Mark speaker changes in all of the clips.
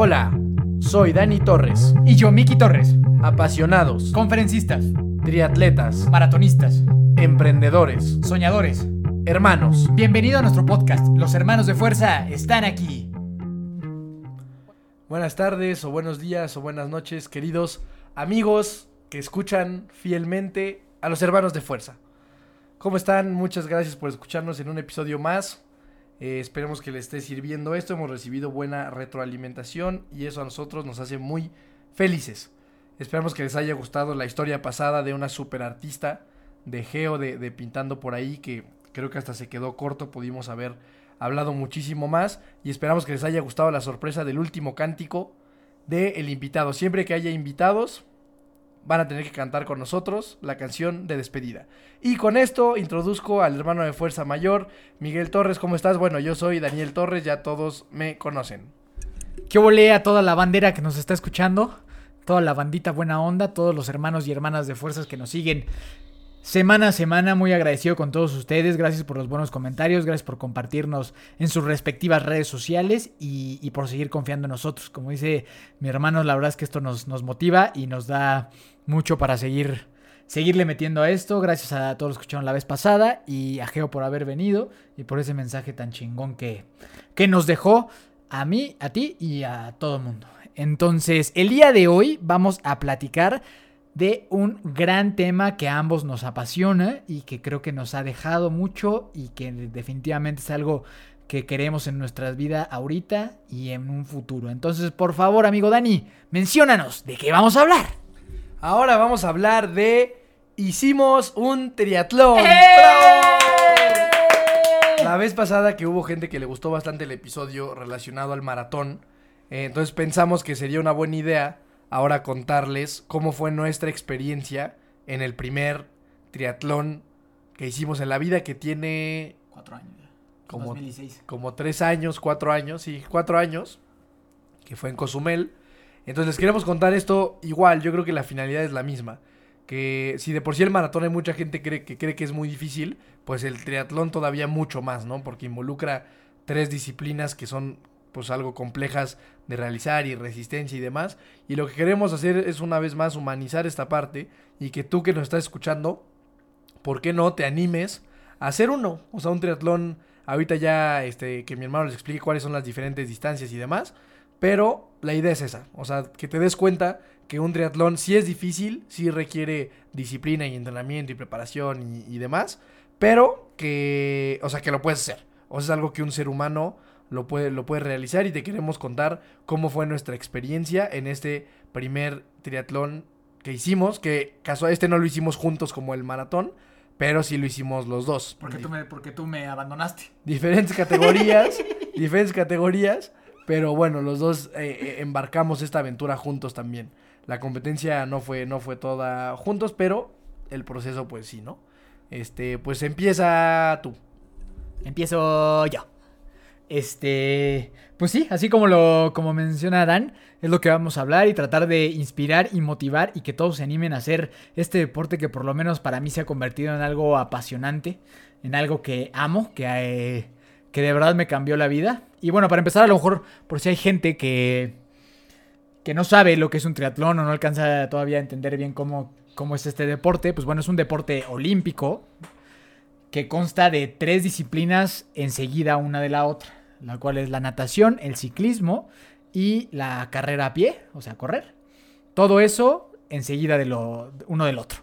Speaker 1: Hola, soy Dani Torres.
Speaker 2: Y yo, Miki Torres.
Speaker 1: Apasionados,
Speaker 2: Conferencistas,
Speaker 1: triatletas,
Speaker 2: maratonistas,
Speaker 1: emprendedores,
Speaker 2: soñadores.
Speaker 1: hermanos.
Speaker 2: Bienvenido a nuestro podcast. Los hermanos de fuerza están aquí.
Speaker 1: Buenas tardes o buenos días o buenas noches, queridos amigos que escuchan fielmente a los hermanos de fuerza. ¿Cómo están? Muchas gracias por escucharnos en un episodio más. Eh, esperemos que les esté sirviendo esto. Hemos recibido buena retroalimentación y eso a nosotros nos hace muy felices. Esperamos que les haya gustado la historia pasada de una super artista de Geo de, de Pintando por ahí que creo que hasta se quedó corto. Pudimos haber hablado muchísimo más y esperamos que les haya gustado la sorpresa del último cántico del invitado. Siempre que haya invitados, van a tener que cantar con nosotros la canción de despedida. Y con esto introduzco al hermano de Fuerza Mayor, Miguel Torres. ¿Cómo estás? Bueno, yo soy Daniel Torres, ya todos me conocen.
Speaker 2: ¿Qué volé a toda la bandera que nos está escuchando? Toda la bandita buena onda, todos los hermanos y hermanas de fuerzas que nos siguen semana a semana. Muy agradecido con todos ustedes. Gracias por los buenos comentarios. Gracias por compartirnos en sus respectivas redes sociales y, por seguir confiando en nosotros. Como dice mi hermano, la verdad es que esto nos, nos motiva y nos da mucho para seguir, seguirle metiendo a esto. Gracias a todos los que escucharon la vez pasada y a Geo por haber venido y por ese mensaje tan chingón que, que nos dejó a mí, a ti y a todo el mundo. Entonces, el día de hoy vamos a platicar de un gran tema que a ambos nos apasiona y que creo que nos ha dejado mucho y que definitivamente es algo que queremos en nuestras vidas ahorita y en un futuro. Entonces, por favor, amigo Dani, menciónanos de qué vamos a hablar.
Speaker 1: Ahora vamos a hablar de Hicimos un triatlón. ¡Bravo! La vez pasada que hubo gente que le gustó bastante el episodio relacionado al maratón, eh, entonces pensamos que sería una buena idea ahora contarles cómo fue nuestra experiencia en el primer triatlón que hicimos en la vida que tiene
Speaker 2: Cuatro años ya.
Speaker 1: Como-
Speaker 2: 2016.
Speaker 1: como tres años, cuatro años, sí, cuatro años, que fue en Cozumel. Entonces les queremos contar esto igual, yo creo que la finalidad es la misma. Que si de por sí el maratón hay mucha gente cree, que cree que es muy difícil, pues el triatlón todavía mucho más, ¿no? Porque involucra tres disciplinas que son pues algo complejas de realizar y resistencia y demás. Y lo que queremos hacer es una vez más humanizar esta parte y que tú que nos estás escuchando, ¿por qué no te animes a hacer uno? O sea, un triatlón Ahorita ya este, que mi hermano les explique cuáles son las diferentes distancias y demás. Pero la idea es esa. O sea, que te des cuenta que un triatlón sí es difícil, sí requiere disciplina y entrenamiento y preparación y, y demás. Pero que, o sea, que lo puedes hacer. O sea, es algo que un ser humano lo puede, lo puede realizar y te queremos contar cómo fue nuestra experiencia en este primer triatlón que hicimos. Que caso este no lo hicimos juntos como el maratón, pero sí lo hicimos los dos.
Speaker 2: Porque tú me, porque tú me abandonaste.
Speaker 1: diferentes categorías, diferentes categorías, pero bueno, los dos eh, eh, embarcamos esta aventura juntos también. La competencia no fue, no fue toda juntos, pero el proceso pues sí, ¿no? Este, pues empieza tú.
Speaker 2: Empiezo yo. Este, pues sí, así como lo como menciona Dan, es lo que vamos a hablar y tratar de inspirar y motivar y que todos se animen a hacer este deporte que por lo menos para mí se ha convertido en algo apasionante, en algo que amo, que eh, que de verdad me cambió la vida. Y bueno, para empezar a lo mejor por si hay gente que que no sabe lo que es un triatlón o no alcanza todavía a entender bien cómo cómo es este deporte, pues bueno, es un deporte olímpico que consta de tres disciplinas enseguida una de la otra, la cual es la natación, el ciclismo y la carrera a pie, o sea, correr. Todo eso enseguida de lo uno del otro.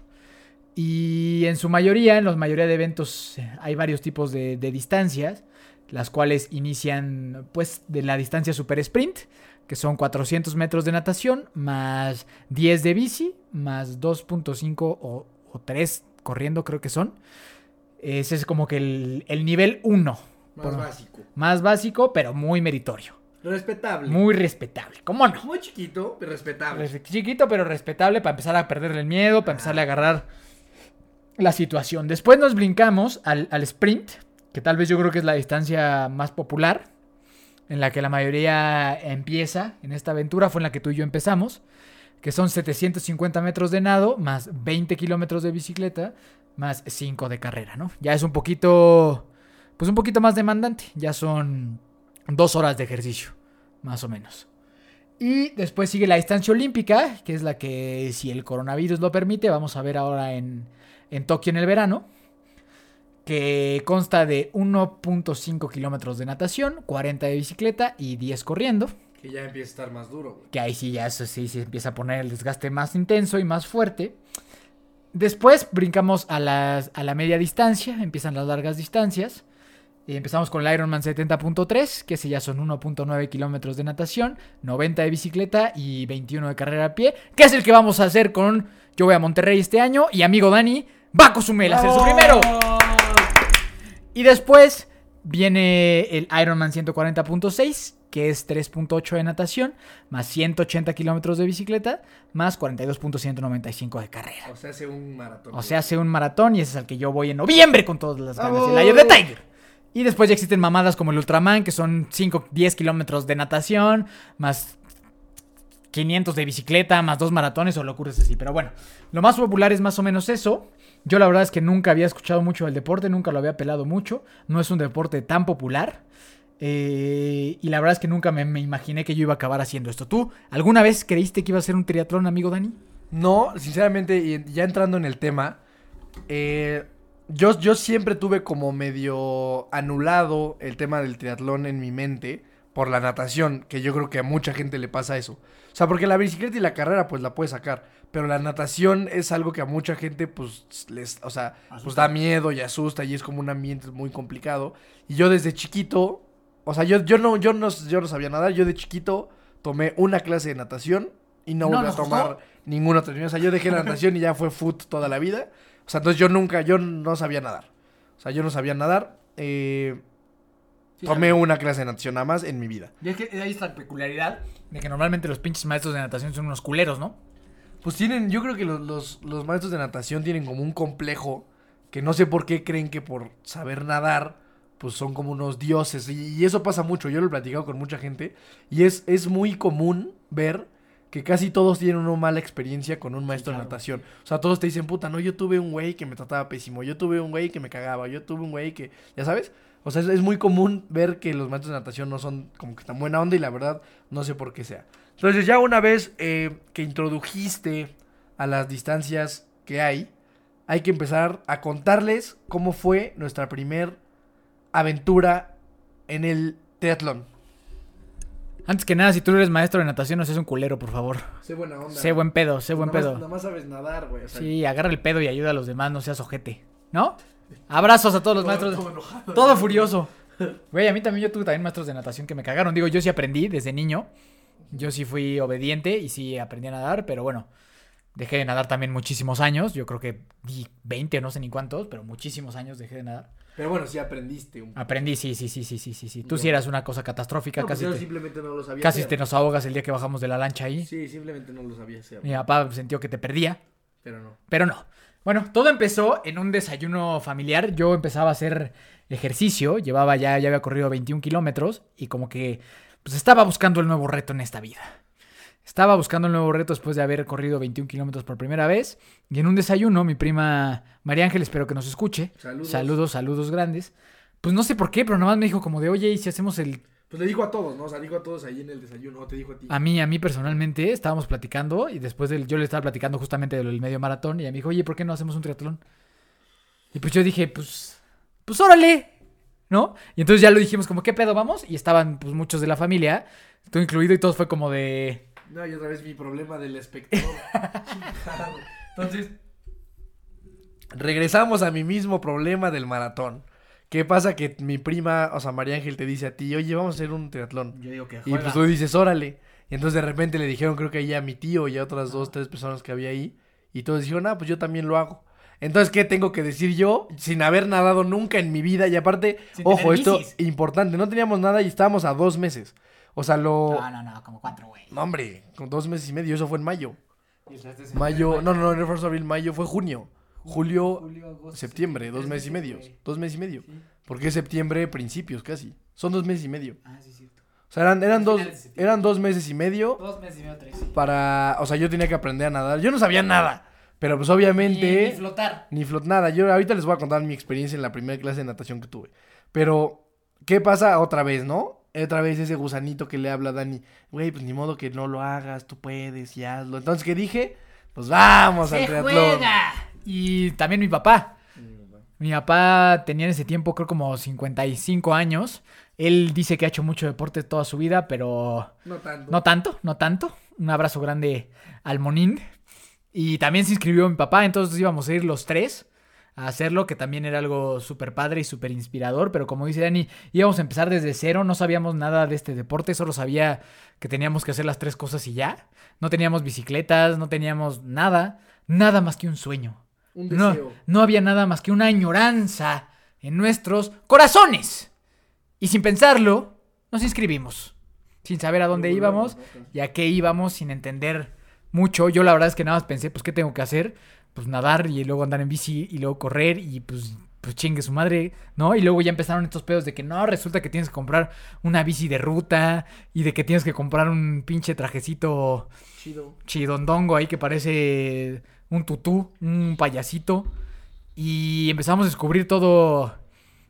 Speaker 2: Y en su mayoría, en la mayoría de eventos, eh, hay varios tipos de, distancias, las cuales inician pues de la distancia super sprint, que son 400 metros de natación, más 10 de bici, más 2.5 o, o 3 corriendo creo que son. Ese es como que el, el nivel 1. Por-
Speaker 1: básico.
Speaker 2: Más básico, pero muy meritorio.
Speaker 1: Respetable.
Speaker 2: Muy respetable. ¿Cómo no?
Speaker 1: muy chiquito, pero respetable.
Speaker 2: Res- Chiquito, pero respetable para empezar a perderle el miedo, para empezarle a agarrar la situación. Después nos brincamos al, al sprint, que tal vez yo creo que es la distancia más popular, en la que la mayoría empieza en esta aventura, fue en la que tú y yo empezamos, que son 750 metros de nado, más 20 kilómetros de bicicleta, más 5 de carrera, ¿no? Ya es un poquito, pues un poquito más demandante, ya son dos horas de ejercicio, más o menos. Y después sigue la distancia olímpica, que es la que, si el coronavirus lo permite, vamos a ver ahora en, en Tokio en el verano. Que consta de 1.5 kilómetros de natación, 40 de bicicleta y 10 corriendo.
Speaker 1: Que ya empieza a estar más duro, güey.
Speaker 2: Que ahí sí ya eso sí se empieza a poner el desgaste más intenso y más fuerte. Después brincamos a, las- a la media distancia, empiezan las largas distancias. Y empezamos con el Ironman 70.3, que ese ya son 1.9 kilómetros de natación, 90 de bicicleta y 21 de carrera a pie, que es el que vamos a hacer con Yo voy a Monterrey este año y amigo Dani va a Cozumel a hacer su primero. Y después viene el Ironman 140.6, que es 3.8 de natación, más 180 kilómetros de bicicleta, más 42.195 de carrera.
Speaker 1: O sea, hace un maratón.
Speaker 2: O sea, hace un maratón y ese es al que yo voy en noviembre con todas las ganas.
Speaker 1: ¡Vamos!
Speaker 2: El Eye of the Tiger. Y después ya existen mamadas como el Ultraman, que son 5, 10 kilómetros de natación, más 500 de bicicleta, más dos maratones o locuras así. Pero bueno, lo más popular es más o menos eso. Yo la verdad es que nunca había escuchado mucho del deporte, nunca lo había pelado mucho. No es un deporte tan popular. Eh, y la verdad es que nunca me, me imaginé que yo iba a acabar haciendo esto. ¿Tú alguna vez creíste que iba a ser un triatlón, amigo Dani?
Speaker 1: No, sinceramente, ya entrando en el tema, eh, yo, yo siempre tuve como medio anulado el tema del triatlón en mi mente por la natación, que yo creo que a mucha gente le pasa eso. O sea, porque la bicicleta y la carrera pues la puedes sacar, pero la natación es algo que a mucha gente pues les, o sea, pues da miedo y asusta y es como un ambiente muy complicado. Y yo desde chiquito, o sea, yo, yo, no, yo, no, yo no sabía nadar, yo de chiquito tomé una clase de natación y no
Speaker 2: ¿No
Speaker 1: volví a tomar ninguna otra. O sea, yo dejé la natación y ya fue foot toda la vida. O sea, entonces yo nunca, yo no sabía nadar. O sea, yo no sabía nadar. Eh, tomé una clase de natación nada más en mi vida.
Speaker 2: Y es que hay esta peculiaridad de que normalmente los pinches maestros de natación son unos culeros, ¿no?
Speaker 1: Pues tienen, yo creo que los, los, los maestros de natación tienen como un complejo que no sé por qué creen que por saber nadar, pues son como unos dioses. Y, y eso pasa mucho, yo lo he platicado con mucha gente. Y es, es muy común ver que casi todos tienen una mala experiencia con un maestro
Speaker 2: claro.
Speaker 1: de natación. O sea, todos te dicen, puta, no, yo tuve un güey que me trataba pésimo, yo tuve un güey que me cagaba, yo tuve un güey que, ya sabes. O sea, es, es muy común ver que los maestros de natación no son como que tan buena onda y la verdad no sé por qué sea. Entonces ya una vez eh, que introdujiste a las distancias que hay, hay que empezar a contarles cómo fue nuestra primer aventura en el triatlón.
Speaker 2: Antes que nada, si tú eres maestro de natación, no seas un culero, por favor.
Speaker 1: Sé buena onda.
Speaker 2: Sé buen pedo, sé buen pedo.
Speaker 1: Nada más sabes nadar, güey. o sea,
Speaker 2: Sí, agarra el pedo y ayuda a los demás, no seas ojete. ¿No? Abrazos a todos los
Speaker 1: todo-
Speaker 2: maestros.
Speaker 1: todo enojado.
Speaker 2: Todo furioso. Güey, a mí también yo tuve también maestros de natación que me cagaron. Digo, yo sí aprendí desde niño. Yo sí fui obediente y sí aprendí a nadar, pero bueno, dejé de nadar también muchísimos años. Yo creo que di 20 o no sé ni cuántos, pero muchísimos años dejé de nadar.
Speaker 1: Pero bueno, sí aprendiste un
Speaker 2: Aprendí, sí, sí, sí, sí, sí, sí. sí. Tú sí eras una cosa catastrófica,
Speaker 1: No, pues
Speaker 2: casi,
Speaker 1: yo
Speaker 2: te,
Speaker 1: simplemente no lo sabía
Speaker 2: casi
Speaker 1: hacer.
Speaker 2: te nos ahogas el día que bajamos de la lancha ahí.
Speaker 1: Sí, simplemente no lo sabía hacer.
Speaker 2: Mi papá sintió que te perdía.
Speaker 1: Pero no.
Speaker 2: Pero no. Bueno, todo empezó en un desayuno familiar. Yo empezaba a hacer ejercicio, llevaba ya, ya había corrido 21 kilómetros y como que pues estaba buscando el nuevo reto en esta vida. Estaba buscando el nuevo reto después de haber corrido 21 kilómetros por primera vez. Y en un desayuno, mi prima María Ángel, espero que nos escuche.
Speaker 1: Saludos.
Speaker 2: Saludos, saludos grandes. Pues no sé por qué, pero nomás me dijo como de, oye, ¿y si hacemos el
Speaker 1: Pues le dijo a todos, ¿no? O sea, dijo a todos ahí en el desayuno. O te dijo a ti.
Speaker 2: A mí, a mí personalmente, estábamos platicando y después del, yo le estaba platicando justamente del medio maratón y ella me dijo, oye, ¿por qué no hacemos un triatlón? Y pues yo dije, pues, pues órale, ¿no? Y entonces ya lo dijimos como, ¿qué pedo vamos? Y estaban pues muchos de la familia, tú incluido y todo fue como de...
Speaker 1: No, y otra vez mi problema del espectador. Entonces, regresamos a mi mismo problema del maratón. ¿Qué pasa? Que mi prima, o sea, María Ángel te dice a ti, oye, vamos a hacer un triatlón.
Speaker 2: Yo digo que
Speaker 1: Y pues tú dices, órale. Y entonces de repente le dijeron, creo que ahí a mi tío y a otras dos, tres personas que había ahí. Y todos dijeron, ah, pues yo también lo hago. Entonces, ¿qué tengo que decir yo? Sin haber nadado nunca en mi vida. Y aparte,
Speaker 2: Sin
Speaker 1: ojo,
Speaker 2: tener
Speaker 1: esto
Speaker 2: bicis.
Speaker 1: importante, no teníamos nada y estábamos a dos meses. O sea, lo...
Speaker 2: No, no, no, como cuatro, güey.
Speaker 1: No, hombre, con dos meses y medio, eso fue en mayo. Mayo, no, no, no, no fue abril, mayo, fue junio. Julio, septiembre, dos meses y medio. Dos meses y medio. Porque es septiembre, principios casi. Son dos meses y medio.
Speaker 2: Ah, sí, cierto.
Speaker 1: O sea, eran, eran, dos, eran dos meses y medio
Speaker 2: Dos meses y medio, tres.
Speaker 1: para... O sea, yo tenía que aprender a nadar. Yo no sabía nada. Pero pues obviamente...
Speaker 2: flotar.
Speaker 1: Ni flot nada. Yo ahorita les voy a contar mi experiencia en la primera clase de natación que tuve. Pero, ¿qué pasa otra vez, no? Otra vez ese gusanito que le habla a Dani, güey, pues ni modo que no lo hagas, tú puedes y hazlo. Entonces, ¿qué dije? Pues vamos al
Speaker 2: ¡Se
Speaker 1: triatlón.
Speaker 2: juega! Y también mi papá. Mi papá tenía en ese tiempo creo como 55 años. Él dice que ha hecho mucho deporte toda su vida, pero
Speaker 1: No tanto.
Speaker 2: no tanto, no tanto. Un abrazo grande al Monín. Y también se inscribió mi papá, entonces íbamos a ir los tres a hacerlo, que también era algo súper padre y súper inspirador. Pero como dice Dani, íbamos a empezar desde cero, no sabíamos nada de este deporte, solo sabía que teníamos que hacer las tres cosas y ya. No teníamos bicicletas, no teníamos nada, nada más que un sueño.
Speaker 1: Un
Speaker 2: No,
Speaker 1: deseo.
Speaker 2: no había nada más que una añoranza en nuestros corazones. Y sin pensarlo, nos inscribimos. Sin saber a dónde íbamos y a qué íbamos, sin entender mucho. Yo la verdad es que nada más pensé, pues, ¿qué tengo que hacer? Pues nadar y luego andar en bici y luego correr y pues, pues chingue su madre, ¿no? Y luego ya empezaron estos pedos de que no, resulta que tienes que comprar una bici de ruta y de que tienes que comprar un pinche trajecito
Speaker 1: Chido.
Speaker 2: chidondongo ahí que parece un tutú, un payasito. Y empezamos a descubrir todo,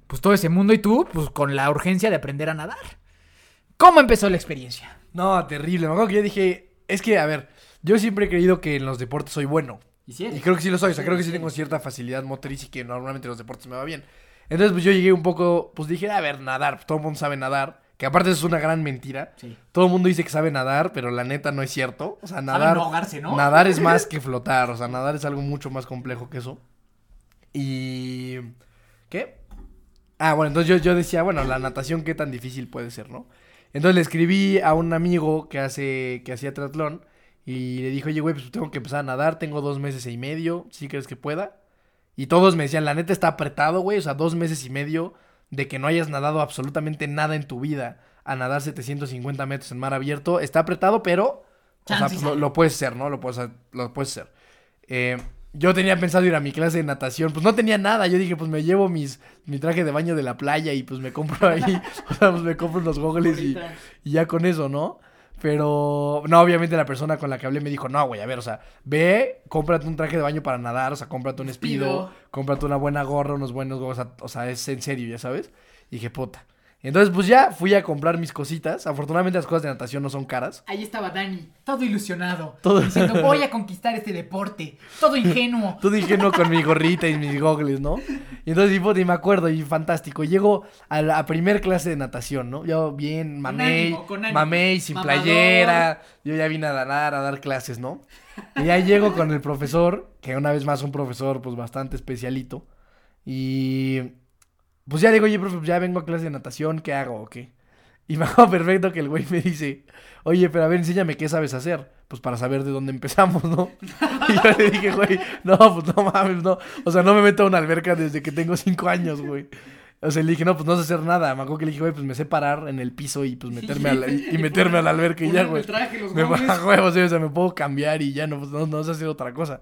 Speaker 2: pues todo ese mundo y tú, pues con la urgencia de aprender a nadar. ¿Cómo empezó la experiencia?
Speaker 1: No, terrible. Me acuerdo que yo dije, es que, a ver, yo siempre he creído que en los deportes soy bueno. Y creo que sí lo soy, o sea, creo que sí tengo cierta facilidad motriz y que normalmente en los deportes me va bien. Entonces, pues yo llegué un poco, pues dije, a ver, nadar, todo el mundo sabe nadar, que aparte es una gran mentira.
Speaker 2: Sí.
Speaker 1: Todo el mundo dice que sabe nadar, pero la neta no es cierto. O sea, nadar,
Speaker 2: no ahogarse, ¿no?
Speaker 1: nadar es más que flotar, o sea, nadar es algo mucho más complejo que eso. Y... ¿Qué? Ah, bueno, entonces yo, yo decía, bueno, la natación qué tan difícil puede ser, ¿no? Entonces le escribí a un amigo que hace, que hacía triatlón y le dije, oye, güey, pues tengo que empezar a nadar, tengo dos meses y medio, si crees que pueda? Y todos me decían, la neta está apretado, güey, o sea, dos meses y medio de que no hayas nadado absolutamente nada en tu vida a nadar 750 metros en mar abierto, está apretado, pero, o sea,
Speaker 2: Chance
Speaker 1: pues, lo, lo puedes hacer, ¿no? Lo puedes, lo puedes hacer. Eh, yo tenía pensado ir a mi clase de natación, pues no tenía nada, yo dije, pues me llevo mis, mi traje de baño de la playa y pues me compro ahí, o sea, pues me compro unos goggles y, y ya con eso, ¿no? Pero, no, obviamente la persona con la que hablé me dijo, no, güey, a ver, o sea, ve, cómprate un traje de baño para nadar, o sea, cómprate un espido, cómprate una buena gorra, unos buenos o sea, o sea, es en serio, ya sabes. Y dije, puta. Entonces, pues ya fui a comprar mis cositas. Afortunadamente las cosas de natación no son caras.
Speaker 2: Ahí estaba Dani, todo ilusionado,
Speaker 1: Todo-
Speaker 2: diciendo voy a conquistar este deporte, todo ingenuo.
Speaker 1: Todo ingenuo con mi gorrita y mis goggles, ¿no? Y entonces, y, puta, y me acuerdo, y fantástico. Llego a la primer clase de natación, ¿no? Yo bien, mamey, mamey, sin
Speaker 2: Mamador.
Speaker 1: playera. Yo ya vine a nadar, a dar clases, ¿no? Y ya llego con el profesor, que una vez más un profesor, pues bastante especialito. Y pues ya digo, oye, profe, pues ya vengo a clase de natación, ¿qué hago o qué? Y me acuerdo perfecto que el güey me dice, oye, pero a ver, enséñame qué sabes hacer. Pues para saber de dónde empezamos, ¿no? Y yo le dije, güey, no, pues no mames, no. O sea, no me meto a una alberca desde que tengo cinco años, güey. O sea, le dije, no, pues no sé hacer nada. Me acuerdo que le dije, güey, pues me sé parar en el piso y pues meterme a la, y, y meterme a la alberca y ya, güey. Me baja huevos, o sea, me puedo cambiar y ya no, pues, no, no sé hacer otra cosa.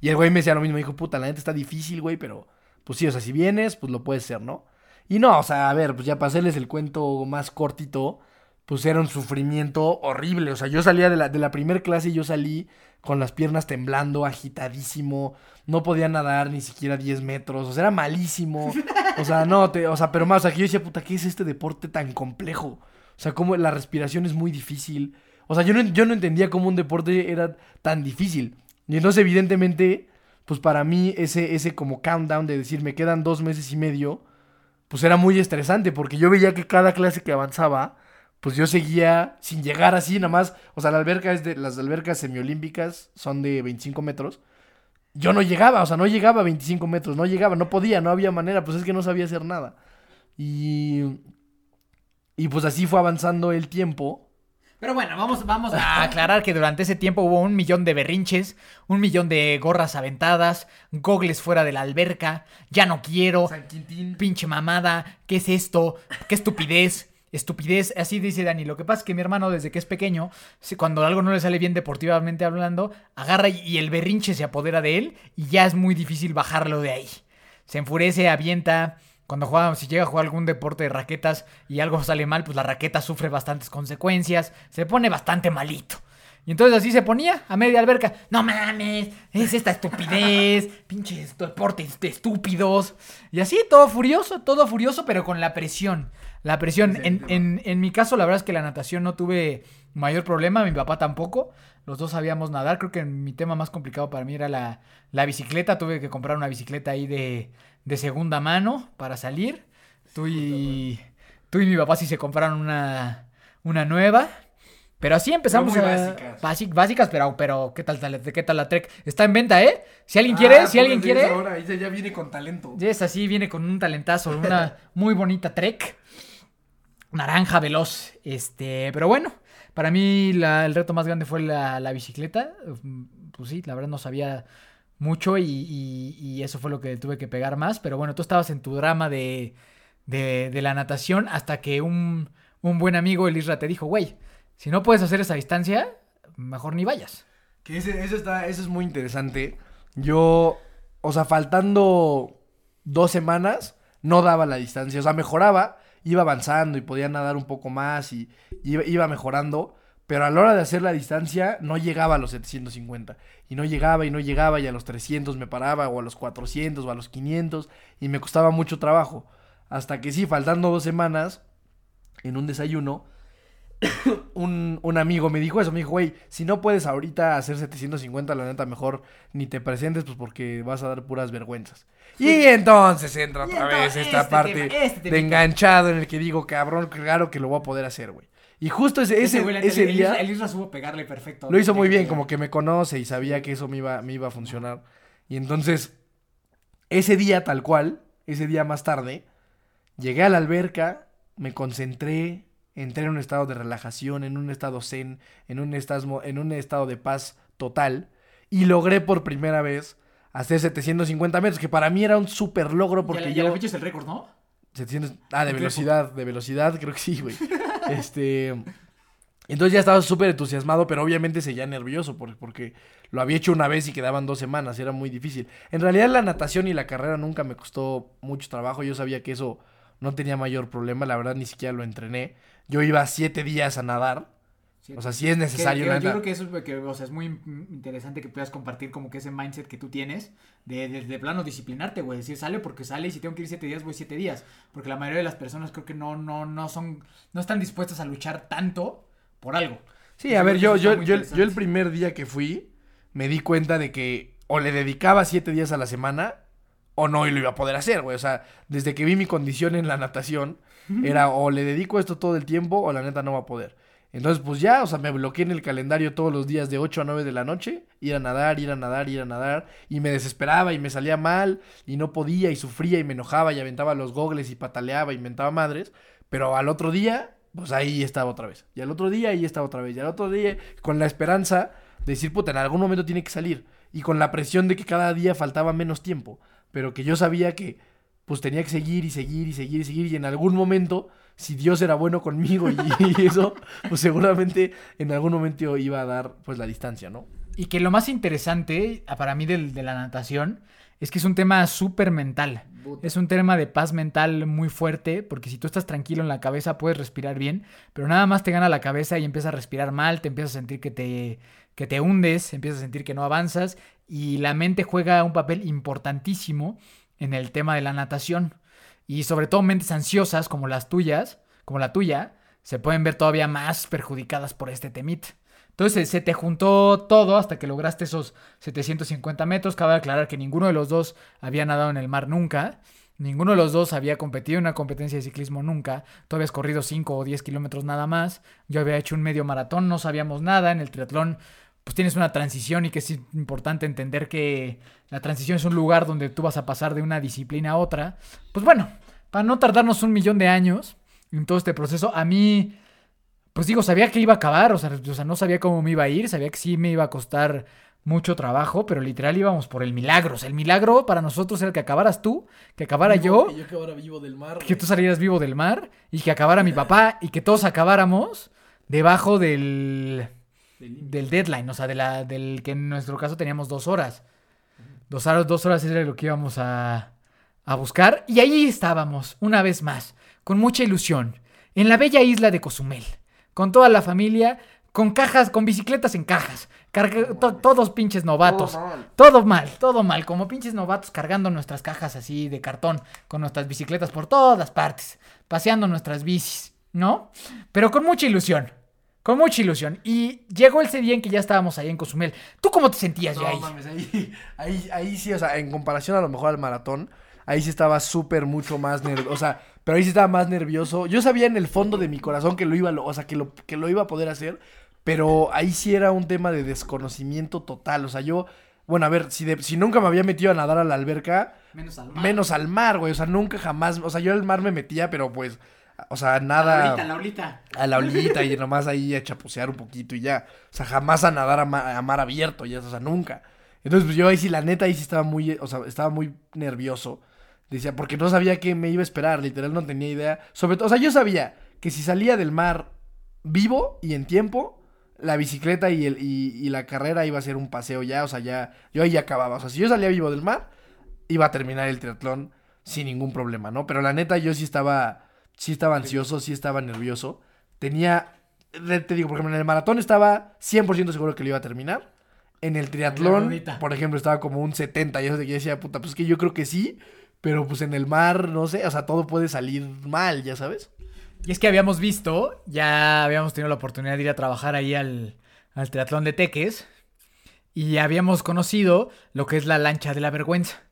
Speaker 1: Y el güey me decía lo mismo, me dijo, puta, la neta está difícil, güey, pero pues sí, o sea, si vienes, pues lo puedes hacer, ¿no? Y no, o sea, a ver, pues ya para hacerles el cuento más cortito, pues era un sufrimiento horrible. O sea, yo salía de la, de la primer clase y yo salí con las piernas temblando, agitadísimo, no podía nadar ni siquiera 10 metros, o sea, era malísimo. O sea, no, te, o sea, pero más, o sea, que yo decía, puta, ¿qué es este deporte tan complejo? O sea, como la respiración es muy difícil. O sea, yo no, yo no entendía cómo un deporte era tan difícil. Y entonces, evidentemente, pues para mí ese, ese como countdown de decir, me quedan dos meses y medio, pues era muy estresante, porque yo veía que cada clase que avanzaba, pues yo seguía sin llegar así, nada más. O sea, la alberca es de, las albercas semiolímpicas son de 25 metros. Yo no llegaba, o sea, no llegaba a 25 metros, no llegaba, no podía, no había manera, pues es que no sabía hacer nada. Y. Y pues así fue avanzando el tiempo.
Speaker 2: Pero bueno, vamos, vamos a aclarar que durante ese tiempo hubo un millón de berrinches, un millón de gorras aventadas, gogles fuera de la alberca, ya no quiero,
Speaker 1: San Quintín.
Speaker 2: pinche mamada, ¿qué es esto? ¿Qué estupidez? Estupidez, así dice Dani. Lo que pasa es que mi hermano, desde que es pequeño, cuando algo no le sale bien deportivamente hablando, agarra y el berrinche se apodera de él y ya es muy difícil bajarlo de ahí. Se enfurece, avienta. Cuando juega, si llega a jugar algún deporte de raquetas y algo sale mal, pues la raqueta sufre bastantes consecuencias. Se pone bastante malito. Y entonces así se ponía a media alberca. No mames, es esta estupidez, pinches deportes de estúpidos. Y así todo furioso, todo furioso, pero con la presión. La presión.
Speaker 1: Es
Speaker 2: En, en, en mi caso, la verdad es que la natación no tuve mayor problema, mi papá tampoco. Los dos sabíamos nadar. Creo que mi tema más complicado para mí era la, la bicicleta. Tuve que comprar una bicicleta ahí de, de segunda mano para salir. Tú y, tú y mi papá sí se compraron una, una nueva. Pero así empezamos
Speaker 1: muy
Speaker 2: a...
Speaker 1: básicas.
Speaker 2: básicas, pero, pero ¿qué tal, tal- qué tal la Trek? Está en venta, ¿eh? Si alguien quiere,
Speaker 1: Ah,
Speaker 2: si alguien quiere...
Speaker 1: Ahora, ella ya viene con talento.
Speaker 2: Yes, así viene con un talentazo, una muy bonita Trek. Naranja veloz. Este, pero bueno, para mí el reto más grande fue la, bicicleta. Pues sí, la verdad no sabía mucho y, y- eso fue lo que tuve que pegar más. Pero bueno, tú estabas en tu drama de, de, de la natación hasta que un, un buen amigo, el Isra, te dijo, güey, si no puedes hacer esa distancia, mejor ni vayas.
Speaker 1: Que ese, eso, está, eso es muy interesante. Yo, o sea, faltando dos semanas, no daba la distancia. O sea, mejoraba, iba avanzando y podía nadar un poco más y iba, iba mejorando. Pero a la hora de hacer la distancia, no llegaba a los 750. Y no llegaba y no llegaba y a los 300 me paraba o a los 400 o a los 500 y me costaba mucho trabajo. Hasta que sí, faltando dos semanas, en un desayuno, un, un amigo me dijo eso, me dijo, güey, si no puedes ahorita hacer 750, la neta, mejor ni te presentes, pues porque vas a dar puras vergüenzas. Y entonces entra
Speaker 2: Y
Speaker 1: otra vez esta
Speaker 2: este
Speaker 1: parte
Speaker 2: tema, este
Speaker 1: de enganchado en el que digo, cabrón, claro que lo voy a poder hacer, güey. Y justo ese, ese, ese
Speaker 2: el
Speaker 1: día
Speaker 2: el Isra supo pegarle perfecto.
Speaker 1: lo hizo muy bien, como que me conoce y sabía que eso me iba, me iba a funcionar. Y entonces, ese día tal cual, ese día más tarde, llegué a la alberca, me concentré, entré en un estado de relajación, en un estado zen, en un estado, en un estado de paz total, y logré por primera vez hacer 750 metros, que para mí era un súper logro porque
Speaker 2: la- ya
Speaker 1: yo...
Speaker 2: la fecha es el récord, ¿no?
Speaker 1: 700, ah, de
Speaker 2: ¿En qué
Speaker 1: velocidad, de velocidad, creo que sí, güey. este. Entonces ya estaba súper entusiasmado, pero obviamente seguía nervioso por- porque lo había hecho una vez y quedaban dos semanas, era muy difícil. En realidad la natación y la carrera nunca me costó mucho trabajo, yo sabía que eso no tenía mayor problema, la verdad ni siquiera lo entrené. Yo iba siete días a nadar, o sea, si es necesario,
Speaker 2: Que- yo creo que eso es, lo que, o sea, es muy in- interesante que puedas compartir como que ese mindset que tú tienes de, de, de plano disciplinarte, güey. Decir, sale porque sale y si tengo que ir siete días, voy siete días. Porque la mayoría de las personas creo que no, no, no son, no están dispuestas a luchar tanto por algo.
Speaker 1: Sí, a ver, yo, yo, yo, yo el primer día que fui, me di cuenta de que o le dedicaba siete días a la semana o no y lo iba a poder hacer, güey. O sea, desde que vi mi condición en la natación, era o le dedico esto todo el tiempo o la neta no va a poder. Entonces, pues ya, o sea, me bloqueé en el calendario todos los días de 8 a 9 de la noche, ir a nadar, ir a nadar, ir a nadar, y me desesperaba y me salía mal, y no podía, y sufría, y me enojaba, y aventaba los gogles, y pataleaba, y inventaba madres, pero al otro día, pues ahí estaba otra vez, y al otro día ahí estaba otra vez, y al otro día, con la esperanza de decir, puta, en algún momento tiene que salir, y con la presión de que cada día faltaba menos tiempo, pero que yo sabía que, pues tenía que seguir, y seguir, y seguir, y seguir, y en algún momento si Dios era bueno conmigo y, y eso, pues seguramente en algún momento iba a dar pues la distancia, ¿no?
Speaker 2: Y que lo más interesante ah, para mí del- de, la natación es que es un tema súper mental. Es un tema de paz mental muy fuerte, porque si tú estás tranquilo en la cabeza puedes respirar bien, pero nada más te gana la cabeza y empiezas a respirar mal, te empiezas a sentir que te, que te hundes, empiezas a sentir que no avanzas y la mente juega un papel importantísimo en el tema de la natación. Y sobre todo mentes ansiosas como las tuyas, como la tuya, se pueden ver todavía más perjudicadas por este temit. Entonces se te juntó todo hasta que lograste esos 750 metros. Cabe aclarar que ninguno de los dos había nadado en el mar nunca. Ninguno de los dos había competido en una competencia de ciclismo nunca. Tú habías corrido 5 o 10 kilómetros nada más. Yo había hecho un medio maratón, no sabíamos nada. En el triatlón, pues tienes una transición y que es importante entender que la transición es un lugar donde tú vas a pasar de una disciplina a otra. Pues bueno, para no tardarnos un millón de años en todo este proceso, a mí pues digo, sabía que iba a acabar, o sea, o sea, no sabía cómo me iba a ir, sabía que sí me iba a costar mucho trabajo, pero literal íbamos por el milagro. O sea, el milagro para nosotros era que acabaras tú, que acabara yo,
Speaker 1: Que yo ahora vivo del mar.
Speaker 2: que tú salieras vivo del mar y que acabara mi papá y que todos acabáramos debajo del, del deadline, o sea, de la, del que en nuestro caso teníamos dos horas. Dos horas, dos horas era lo que íbamos a, a buscar. Y ahí estábamos, una vez más, con mucha ilusión, en la bella isla de Cozumel, con toda la familia, con cajas, con bicicletas en cajas. Carga- to- todos pinches novatos.
Speaker 1: Todo mal.
Speaker 2: Todo mal, todo mal, como pinches novatos cargando nuestras cajas así de cartón, con nuestras bicicletas por todas partes, paseando nuestras bicis, ¿no? Pero con mucha ilusión, con mucha ilusión. Y llegó ese día en que ya estábamos ahí en Cozumel. ¿Tú cómo te sentías ya
Speaker 1: No
Speaker 2: ahí?
Speaker 1: mames, ahí, ahí, ahí sí, o sea, en comparación a lo mejor al maratón, ahí sí estaba súper mucho más nervioso, o sea, pero ahí sí estaba más nervioso. Yo sabía en el fondo de mi corazón que lo iba, o sea, que lo, que lo iba a poder hacer, pero ahí sí era un tema de desconocimiento total, o sea, yo, bueno, a ver, si, de- si nunca me había metido a nadar a la alberca,
Speaker 2: Menos al
Speaker 1: menos al mar, güey, o sea, nunca jamás, o sea, yo al mar me metía, pero pues, o sea, nada
Speaker 2: Laurita.
Speaker 1: a la orillita y nomás ahí a chapucear un poquito y ya. O sea, jamás a nadar a, ma- a mar abierto, ya, o sea, nunca. Entonces, pues yo ahí sí, la neta, ahí sí estaba muy, o sea, estaba muy nervioso. Decía, porque no sabía qué me iba a esperar, literal no tenía idea. Sobre todo, o sea, yo sabía que si salía del mar vivo y en tiempo, la bicicleta y, el, y, y la carrera iba a ser un paseo ya, o sea, ya, yo ahí ya acababa. O sea, si yo salía vivo del mar, iba a terminar el triatlón sin ningún problema, ¿no? Pero la neta, yo sí estaba, sí estaba ansioso, sí estaba nervioso. Tenía, te digo, por ejemplo, en el maratón estaba 100% seguro que lo iba a terminar. En el triatlón, por ejemplo, estaba como un 70. Y eso de que yo decía, puta, pues es que yo creo que sí. Pero pues en el mar, no sé, o sea, todo puede salir mal, ya sabes.
Speaker 2: Y es que habíamos visto, ya habíamos tenido la oportunidad de ir a trabajar ahí al, al triatlón de Teques y habíamos conocido lo que es la lancha de la vergüenza,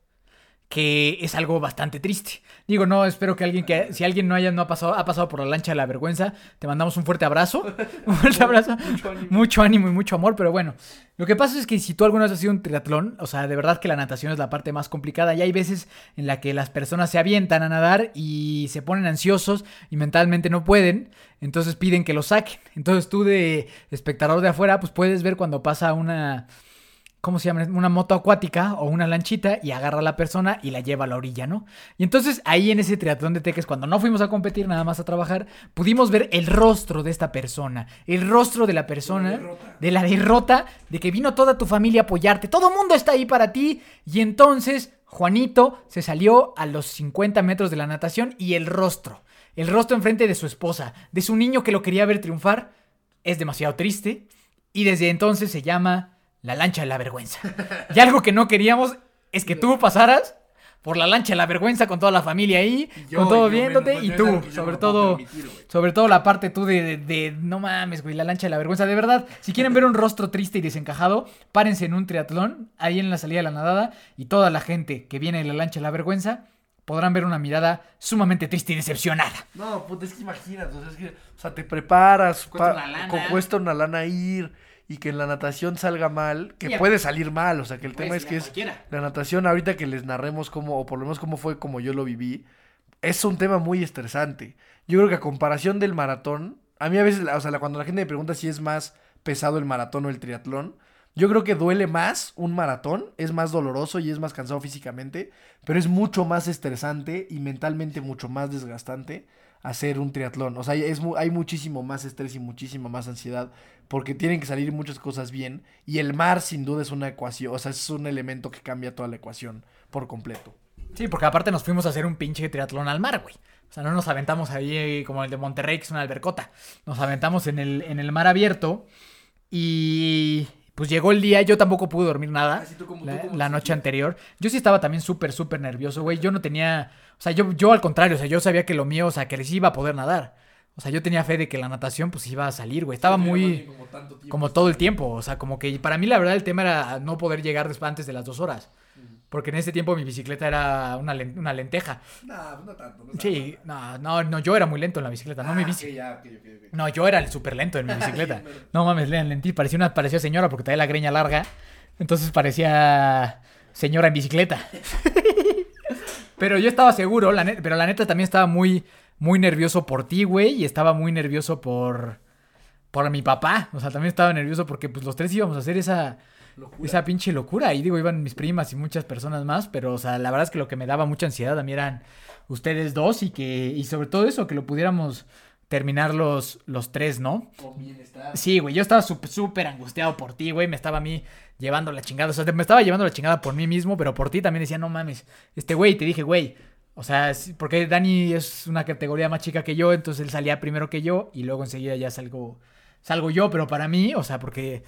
Speaker 2: que es algo bastante triste. Digo, no, espero que alguien que, si alguien no haya, no ha pasado, ha pasado por la lancha de la vergüenza, te mandamos un fuerte abrazo, un fuerte abrazo,
Speaker 1: Mucho ánimo.
Speaker 2: mucho ánimo y mucho amor, pero bueno, lo que pasa es que si tú alguna vez has sido un triatlón, o sea, de verdad que la natación es la parte más complicada y hay veces en la que las personas se avientan a nadar y se ponen ansiosos y mentalmente no pueden, entonces piden que lo saquen. Entonces tú de espectador de afuera, pues puedes ver cuando pasa una... ¿Cómo se llama? Una moto acuática o una lanchita y agarra a la persona y la lleva a la orilla, ¿no? Y entonces ahí en ese triatlón de Teques, cuando no fuimos a competir, nada más a trabajar, pudimos ver el rostro de esta persona, el rostro de la persona, de la derrota, de que vino toda tu familia a apoyarte, todo el mundo está ahí para ti, y entonces Juanito se salió a los 50 metros de la natación y el rostro, el rostro enfrente de su esposa, de su niño que lo quería ver triunfar, es demasiado triste, y desde entonces se llama la lancha de la vergüenza. Y algo que no queríamos es que tú pasaras por la lancha de la vergüenza con toda la familia ahí,
Speaker 1: Yo-
Speaker 2: con todo viéndote, y tú, sobre todo,
Speaker 1: permitir,
Speaker 2: sobre todo la parte tú de, de- de, no mames, güey, la lancha de la vergüenza. De verdad, si quieren ver un rostro triste y desencajado, párense en un triatlón, ahí en la salida de la nadada, y toda la gente que viene de la lancha de la vergüenza podrán ver una mirada sumamente triste y decepcionada.
Speaker 1: No, puta, es que imagínate, o sea, es que, o sea, te preparas,
Speaker 2: Cuesta una lana.
Speaker 1: cuesta una lana ir y que en la natación salga mal, que puede salir mal, o sea, que el tema es que es
Speaker 2: cualquiera.
Speaker 1: la natación ahorita que les narremos cómo, o por lo menos cómo fue como yo lo viví, es un tema muy estresante. Yo creo que a comparación del maratón, a mí a veces, o sea, cuando la gente me pregunta si es más pesado el maratón o el triatlón, yo creo que duele más un maratón, es más doloroso y es más cansado físicamente, pero es mucho más estresante y mentalmente mucho más desgastante hacer un triatlón. O sea, es, hay muchísimo más estrés y muchísima más ansiedad porque tienen que salir muchas cosas bien y el mar sin duda es una ecuación, o sea, es un elemento que cambia toda la ecuación por completo.
Speaker 2: Sí, porque aparte nos fuimos a hacer un pinche triatlón al mar, güey. O sea, no nos aventamos ahí eh, como el de Monterrey, que es una albercota. Nos aventamos en el, en el mar abierto y pues llegó el día, yo tampoco pude dormir nada
Speaker 1: tú como-
Speaker 2: la,
Speaker 1: tú como
Speaker 2: la
Speaker 1: si
Speaker 2: noche anterior. Yo sí estaba también súper, súper nervioso, güey. Yo no tenía, o sea, yo, yo al contrario, o sea, yo sabía que lo mío, o sea, que les iba a poder nadar. O sea, yo tenía fe de que la natación pues iba a salir, güey. Estaba muy... Como todo el tiempo, o sea, como que para mí la verdad el tema era no poder llegar después antes de las dos horas. Porque en ese tiempo mi bicicleta era una, una lenteja.
Speaker 1: No, no tanto. No
Speaker 2: Sí, no, no, no, yo era muy lento en la bicicleta, no mi bici. No, yo era el súper lento en mi bicicleta. No mames, lean lentí, parecía una parecía señora porque traía la greña larga. Entonces parecía señora en bicicleta. Pero yo estaba seguro, la pero la neta también estaba muy muy nervioso por ti, güey, y estaba muy nervioso por por mi papá, o sea, también estaba nervioso porque pues los tres íbamos a hacer esa esa pinche locura. Y digo, iban mis primas y muchas personas más, pero, o sea, la verdad es que lo que me daba mucha ansiedad a mí eran ustedes dos y que, y sobre todo eso, que lo pudiéramos terminar los, los tres, ¿no? Sí, güey, yo estaba súper, angustiado por ti, güey, me estaba a mí llevando la chingada, o sea, me estaba llevando la chingada por mí mismo, pero por ti también decía, no mames, este güey, te dije, güey, o sea, porque Dani es una categoría más chica que yo, entonces él salía primero que yo y luego enseguida ya salgo salgo yo, pero para mí, o sea, porque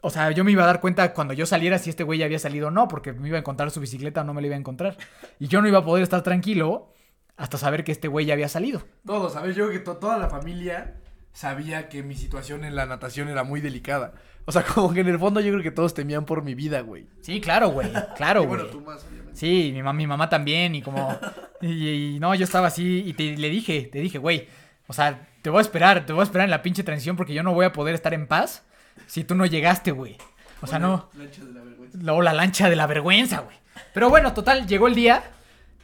Speaker 2: o sea, yo me iba a dar cuenta cuando yo saliera si este güey ya había salido o no, porque me iba a encontrar su bicicleta o no me la iba a encontrar. Y yo no iba a poder estar tranquilo hasta saber que este güey ya había salido.
Speaker 1: Todos, ¿sabes? Yo creo que toda la familia sabía que mi situación en la natación era muy delicada. O sea, como que en el fondo yo creo que todos temían por mi vida, güey.
Speaker 2: Sí, claro, güey. Claro, güey.
Speaker 1: bueno, tú más, obviamente.
Speaker 2: Sí, mi, mam- mi mamá también, y como. Y, y no, yo estaba así, y te, le dije, te dije, güey, o sea, te voy a esperar, te voy a esperar en la pinche transición porque yo no voy a poder estar en paz si tú no llegaste, güey. O sea, no.
Speaker 1: Lancha de la vergüenza.
Speaker 2: Luego la lancha de la vergüenza, güey. Pero bueno, total, llegó el día,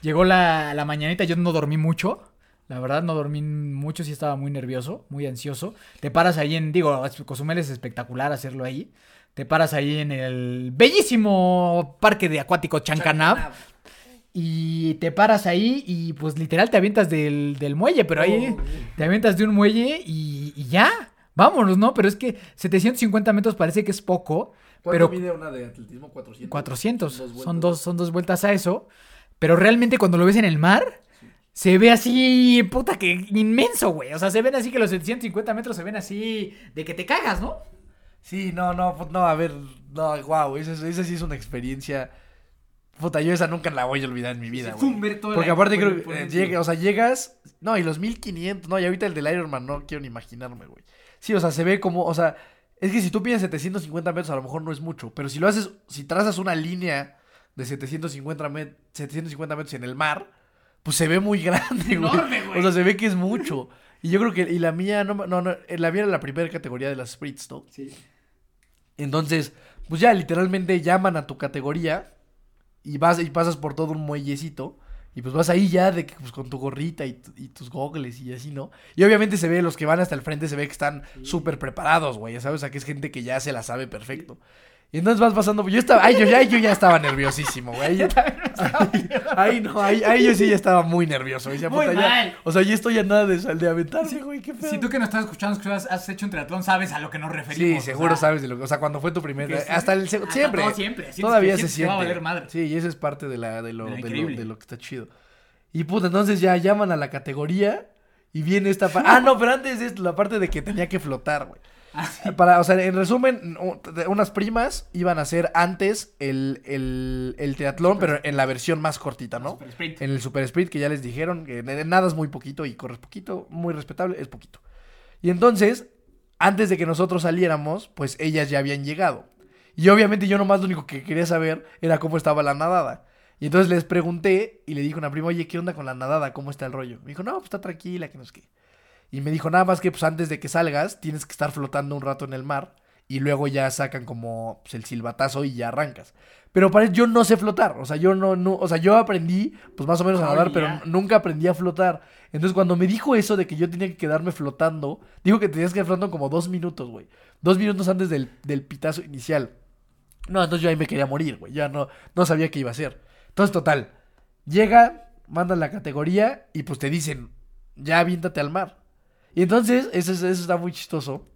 Speaker 2: llegó la, la mañanita, yo no dormí mucho. La verdad, no dormí mucho, sí estaba muy nervioso, muy ansioso. Te paras ahí en, digo, Cozumel es espectacular hacerlo ahí. Te paras ahí en el bellísimo parque de acuático Chancanab. Y te paras ahí y pues literal te avientas del, del muelle, pero ahí
Speaker 1: Oh,
Speaker 2: te avientas de un muelle y, y ya. Vámonos, ¿no? Pero es que 750 metros parece que es poco.
Speaker 1: ¿Cuánto
Speaker 2: Pero
Speaker 1: mide una de atletismo? 400.
Speaker 2: 400.
Speaker 1: Dos vueltas.
Speaker 2: son, dos, son dos vueltas a eso. Pero realmente cuando lo ves en el mar, se ve así, puta, que inmenso, güey. O sea, se ven así que los 750 metros se ven así de que te cagas, ¿no?
Speaker 1: Sí, no, no, no, a ver, no, wow, esa, es- esa sí es una experiencia. Puta, yo esa nunca la voy a olvidar en mi vida, güey. Porque aparte creo que eh, llega- o sea, llegas, no, y los 1500, no, y ahorita el del Ironman no quiero ni imaginarme, güey. Sí, o sea, se ve como, o sea, es que si tú piensas 750 metros a lo mejor no es mucho, pero si lo haces, si trazas una línea de 750, met- 750 metros en el mar, pues se ve muy grande, güey.
Speaker 2: Enorme, güey.
Speaker 1: O sea, se ve que es mucho. Y yo creo que, y la mía, no, me- no, no, eh, la mía era la primera categoría de las sprints, ¿no?
Speaker 2: Sí.
Speaker 1: Entonces, pues ya literalmente llaman a tu categoría y vas y pasas por todo un muellecito y pues vas ahí ya de que pues con tu gorrita y, y tus gogles y así, ¿no? Y obviamente se ve los que van hasta el frente se ve que están súper preparados, güey, ya ¿sabes? O sea, que es gente que ya se la sabe perfecto. Y entonces vas pasando, yo estaba, ay, yo ya, yo ya estaba nerviosísimo, güey. Ahí, ahí no, ahí, ahí yo sí ya estaba muy nervioso. Decía,
Speaker 2: Muy
Speaker 1: puta, ya-
Speaker 2: mal.
Speaker 1: o sea, ya estoy a nada de, sal- de aventarse, güey, qué pedo.
Speaker 2: Si tú que nos estás escuchando que has, hecho un triatlón, sabes a lo que nos
Speaker 1: Sí,
Speaker 2: referimos. o
Speaker 1: seguro
Speaker 2: sea,
Speaker 1: sabes de lo que. O sea, cuando fue tu primer.
Speaker 2: que sí.
Speaker 1: Hasta el. seg-
Speaker 2: Hasta
Speaker 1: siempre.
Speaker 2: todo siempre,
Speaker 1: Todavía se
Speaker 2: sientes que va a
Speaker 1: siente.
Speaker 2: valer madre.
Speaker 1: Sí, y eso es parte de, la, de, lo,
Speaker 2: De lo
Speaker 1: de, lo,
Speaker 2: increíble.
Speaker 1: de lo que está chido. Y puta, entonces ya llaman a la categoría y viene esta parte. Ah, no, pero antes es la parte de que tenía que flotar, güey.
Speaker 2: Ah, sí.
Speaker 1: Para, o sea, en resumen, unas primas iban a hacer antes el, el, el triatlón, pero en la versión más cortita, ¿no?
Speaker 2: Super.
Speaker 1: En el Super Sprint, que ya les dijeron que nada es muy poquito y corres poquito, muy respetable, es poquito. Y entonces, antes de que nosotros saliéramos, pues ellas ya habían llegado. Y obviamente yo nomás lo único que quería saber era cómo estaba la nadada. Y entonces les pregunté y le dije a una prima, oye, ¿qué onda con la nadada? ¿Cómo está el rollo? Me dijo, no, pues está tranquila, que no es que. Y me dijo, nada más que pues antes de que salgas, tienes que estar flotando un rato en el mar. Y luego ya sacan como pues, el silbatazo y ya arrancas. Pero para yo no sé flotar. O sea, yo no, no, o sea, yo aprendí, pues más o menos a nadar, pero nunca aprendí a flotar. Entonces, cuando me dijo eso de que yo tenía que quedarme flotando, dijo que tenías que quedar flotando como dos minutos, güey. Dos minutos antes del, del pitazo inicial. No, entonces yo ahí me quería morir, güey. Ya no, no sabía qué iba a hacer. Entonces, total. Llega, mandan la categoría y pues te dicen, ya aviéntate al mar. Y entonces, eso, es- eso está muy chistoso.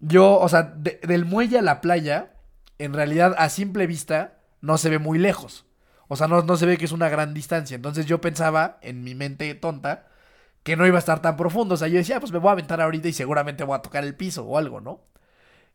Speaker 1: Yo, o sea, de- del muelle a la playa, en realidad a simple vista, no se ve muy lejos. O sea, no, no se ve que es una gran distancia. Entonces yo pensaba, en mi mente tonta, que no iba a estar tan profundo. O sea, yo decía, "Ah, pues me voy a aventar ahorita y seguramente voy a tocar el piso o algo, ¿no?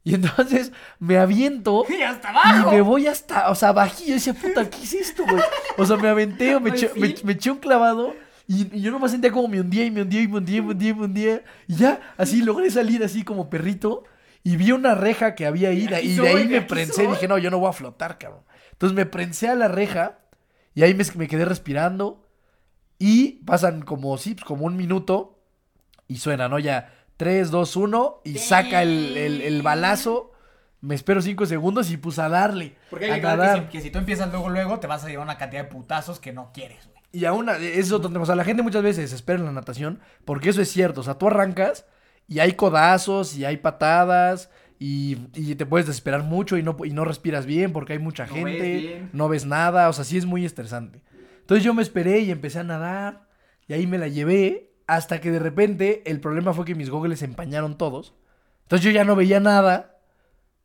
Speaker 1: Y entonces me aviento
Speaker 2: ¡Y hasta
Speaker 1: y
Speaker 2: abajo!
Speaker 1: me voy hasta, o sea, bajillo. Yo decía, puta, ¿qué es esto, güey? O sea, me aventé, me, eché, me,
Speaker 2: fin.
Speaker 1: me eché un clavado. Y, y yo nomás sentía como me hundía y me hundía y me hundía y me hundía y me hundía. Y ya, así logré salir así como perrito. Y vi una reja que había ahí. Y de ahí me prensé. Y dije, no, yo no voy a flotar, cabrón. Entonces me prensé a la reja. Y ahí me, me quedé respirando. Y pasan como, sí, pues como un minuto. Y suena, ¿no? Ya 3, 2, 1. Y saca el, el, el balazo. Me espero 5 segundos y pues a darle.
Speaker 2: Porque hay
Speaker 1: a
Speaker 2: que que si, que si tú empiezas luego, luego, te vas a llevar una cantidad de putazos que no quieres.
Speaker 1: Y aún, eso es otro tema. O sea, la gente muchas veces espera en la natación, porque eso es cierto. O sea, tú arrancas y hay codazos y hay patadas y, y te puedes desesperar mucho y no, y no respiras bien porque hay mucha
Speaker 2: No
Speaker 1: gente,
Speaker 2: ves
Speaker 1: no ves nada. O sea, sí es muy estresante. Entonces yo me esperé y empecé a nadar y ahí me la llevé hasta que de repente el problema fue que mis gogles se empañaron todos. Entonces yo ya no veía nada.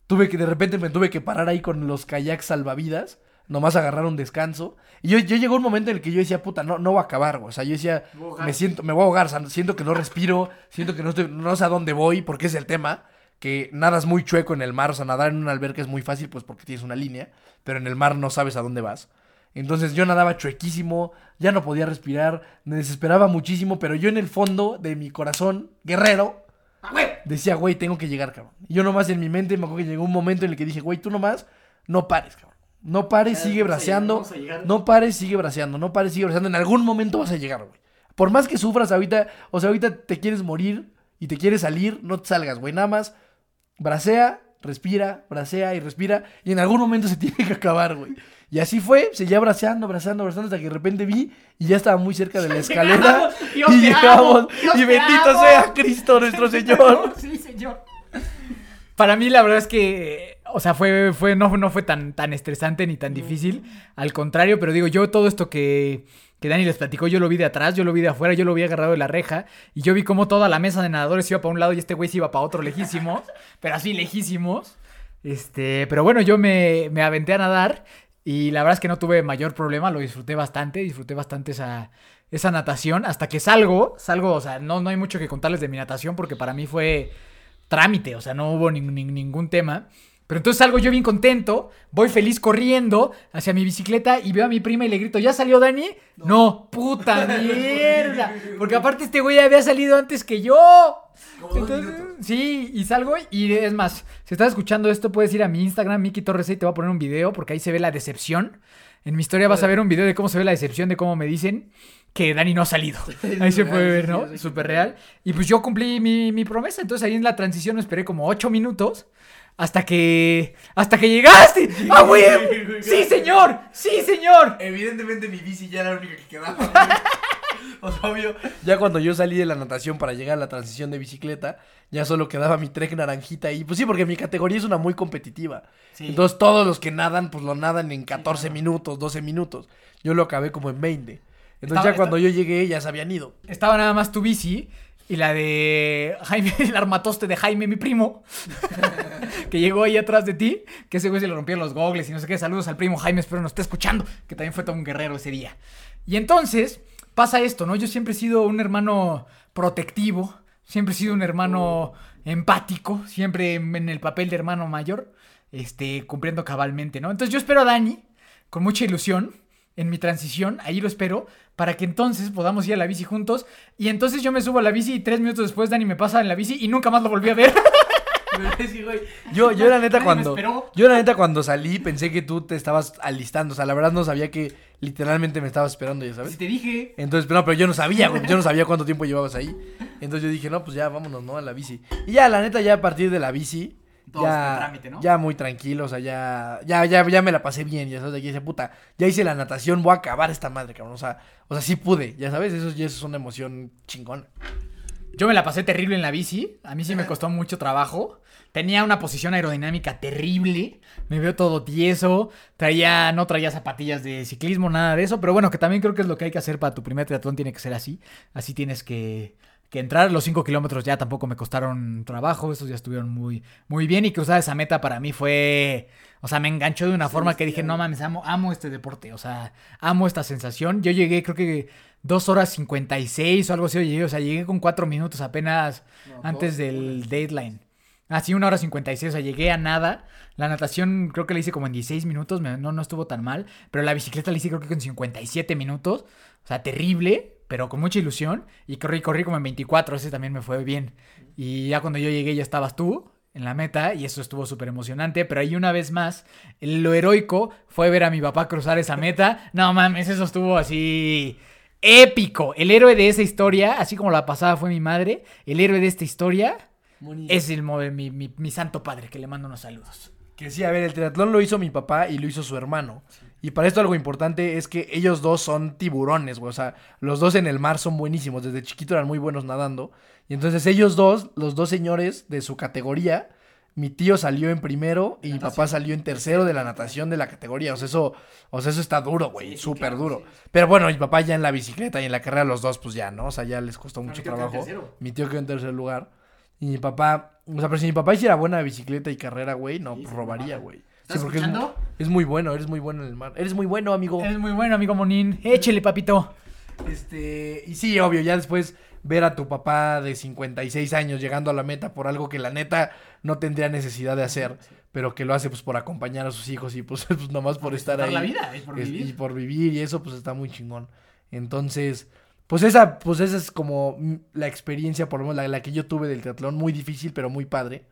Speaker 1: Tuve que, de repente me tuve que parar ahí con los kayaks salvavidas. Nomás agarrar un descanso. Y yo, yo llegó un momento en el que yo decía, puta, no, no voy a acabar, güey. O sea, yo decía,
Speaker 2: Me voy a ahogar.
Speaker 1: me siento, me voy a ahogar, o sea, siento que no respiro, siento que no estoy, no sé a dónde voy, porque es el tema, que nadas muy chueco en el mar, o sea, nadar en una alberca es muy fácil, pues porque tienes una línea, pero en el mar no sabes a dónde vas. Entonces yo nadaba chuequísimo, ya no podía respirar, me desesperaba muchísimo, pero yo en el fondo de mi corazón, guerrero,
Speaker 2: ¡Ah,
Speaker 1: decía, güey, tengo que llegar, cabrón. Y yo nomás en mi mente me acuerdo que llegó un momento en el que dije, güey, tú nomás no pares, cabrón. No pares,
Speaker 2: Ya,
Speaker 1: sigue braceando.
Speaker 2: llegar, vamos a llegar.
Speaker 1: No pares, sigue braceando. No pares, sigue braceando. En algún momento vas a llegar, güey. Por más que sufras ahorita, o sea, ahorita te quieres morir y te quieres salir, no te salgas, güey. Nada más bracea, respira, bracea y respira. Y en algún momento se tiene que acabar, güey. Y así fue, seguía braceando, braceando, braceando, hasta que de repente vi y ya estaba muy cerca de la escalera.
Speaker 2: Llegamos,
Speaker 1: y llegamos. y bendito
Speaker 2: amo.
Speaker 1: sea Cristo nuestro Señor.
Speaker 2: Sí, señor. Para mí la verdad es que, o sea, fue, fue, no, no fue tan, tan estresante ni tan difícil. Al contrario, pero digo, yo todo esto que, que Dani les platicó, yo lo vi de atrás, yo lo vi de afuera, yo lo vi agarrado de la reja. Y yo vi cómo toda la mesa de nadadores iba para un lado y este güey se iba para otro lejísimos. pero así lejísimos. Este, pero bueno, yo me, me aventé a nadar y la verdad es que no tuve mayor problema, lo disfruté bastante, disfruté bastante esa, esa natación. Hasta que salgo, salgo, o sea, no, no hay mucho que contarles de mi natación porque para mí fue trámite, o sea, no hubo nin- ningún tema. Pero entonces salgo yo bien contento, voy feliz corriendo hacia mi bicicleta y veo a mi prima y le grito, ¿ya salió Dani? No, puta mierda. Porque aparte este güey había salido antes que yo. Entonces, sí, y salgo y es más, si estás escuchando esto puedes ir a mi Instagram, Miki Torres y te voy a poner un video porque ahí se ve la decepción. En mi historia vas a ver un video de cómo se ve la decepción, de cómo me dicen que Dani no ha salido. Ahí se puede ver, ¿no? Súper real. Y pues yo cumplí mi, mi promesa, entonces ahí en la transición me esperé como ocho minutos. Hasta que. ¡Hasta que llegaste! ¡Ah, güey! ¡Sí, señor! ¡Sí, señor!
Speaker 1: Evidentemente mi bici ya era la única que quedaba. o sea, obvio, ya cuando yo salí de la natación para llegar a la transición de bicicleta, ya solo quedaba mi trek naranjita ahí. Pues sí, porque mi categoría es una muy competitiva.
Speaker 2: Sí.
Speaker 1: Entonces todos los que nadan, pues lo nadan en 14 minutos, 12 minutos. Yo lo acabé como en 20. Entonces
Speaker 2: Estaba-
Speaker 1: ya cuando yo llegué ya se habían ido.
Speaker 2: Estaba nada más tu bici y la de Jaime, el armatoste de Jaime, mi primo, que llegó ahí atrás de ti, que ese güey se le rompieron los gogles y no sé qué. Saludos al primo Jaime, espero nos esté escuchando, que también fue todo un guerrero ese día. Y entonces pasa esto, ¿no? Yo siempre he sido un hermano protectivo, siempre he sido un hermano empático, siempre en el papel de hermano mayor, este, cumpliendo cabalmente, ¿no? Entonces yo espero a Dani con mucha ilusión en mi transición, ahí lo espero, para que entonces podamos ir a la bici juntos. Y entonces yo me subo a la bici y tres minutos después Dani me pasa en la bici y nunca más lo volví a ver.
Speaker 1: Yo, yo la neta cuando.
Speaker 2: esperó.
Speaker 1: Yo la neta cuando salí pensé que tú te estabas alistando. O sea, la verdad no sabía que literalmente me estabas esperando, ya sabes.
Speaker 2: Si te dije.
Speaker 1: Entonces, no, pero yo no sabía, güey. Yo no sabía cuánto tiempo llevabas ahí. Entonces yo dije, no, pues ya vámonos, ¿no? A la bici. Y ya, la neta, ya a partir de la bici.
Speaker 2: Todo
Speaker 1: ya,
Speaker 2: este trámite, ¿no?
Speaker 1: ya muy tranquilo, o sea, ya, ya, ya, ya me la pasé bien, ya sabes, aquí dice, puta, ya hice la natación, voy a acabar esta madre, cabrón, o sea, o sea, sí pude, ya sabes, eso, eso es una emoción chingona.
Speaker 2: Yo me la pasé terrible en la bici. A mí sí me costó mucho trabajo. Tenía una posición aerodinámica terrible. Me veo todo tieso. Traía, no traía zapatillas de ciclismo, nada de eso. Pero bueno, que también creo que es lo que hay que hacer para tu primer triatlón. Tiene que ser así. Así tienes que, que entrar. Los 5 kilómetros ya tampoco me costaron trabajo. Esos ya estuvieron muy, muy bien. Y cruzar esa meta para mí fue. O sea, me enganchó de una forma que dije, no mames, amo, amo este deporte. O sea, amo esta sensación. Yo llegué, creo que 2 horas 56 o algo así. Llegué, o sea, llegué con 4 minutos apenas antes del deadline. Así, una hora 56, o sea, llegué a nada. La natación creo que la hice como en 16 minutos, me- no, no estuvo tan mal. Pero la bicicleta la hice creo que con 57 minutos. O sea, terrible, pero con mucha ilusión. Y corrí, corrí como en 24, ese también me fue bien. Y ya cuando yo llegué ya estabas tú en la meta y eso estuvo súper emocionante. Pero ahí una vez más, lo heroico fue ver a mi papá cruzar esa meta. No mames, eso estuvo así épico. El héroe de esa historia, así como la pasada fue mi madre, el héroe de esta historia es el, mi, mi- mi santo padre, que le mando unos saludos.
Speaker 1: Que sí, a ver, el triatlón lo hizo mi papá y lo hizo su hermano. Y para esto algo importante es que ellos dos son tiburones, güey. O sea, los dos en el mar son buenísimos. Desde chiquito eran muy buenos nadando. Y entonces ellos dos, los dos señores de su categoría, mi tío salió en primero y mi papá salió en tercero de la natación de la categoría. O sea, eso, o sea, eso está duro, güey. súper duro. Pero bueno, mi papá ya en la bicicleta y en la carrera los dos, pues ya, ¿no? O sea, ya les costó mucho trabajo. Mi tío quedó en tercer lugar. Y mi papá, o sea, pero si mi papá hiciera buena bicicleta y carrera, güey, no, pues robaría, güey.
Speaker 2: ¿Estás
Speaker 1: es
Speaker 2: escuchando?
Speaker 1: Es muy bueno, eres muy bueno en el mar. Eres muy bueno, amigo.
Speaker 2: Eres muy bueno, amigo Monín. Échele, papito.
Speaker 1: Este, y sí, obvio, ya después ver a tu papá de 56 años llegando a la meta por algo que la neta no tendría necesidad de hacer, pero que lo hace pues por acompañar a sus hijos y pues, pues nomás por, estar ahí.
Speaker 2: la vida, es por
Speaker 1: Es-
Speaker 2: vivir.
Speaker 1: Y por vivir, y eso pues está muy chingón. Entonces, pues esa, pues esa es como la experiencia, por lo menos la, la que yo tuve del triatlón, muy difícil, pero muy padre.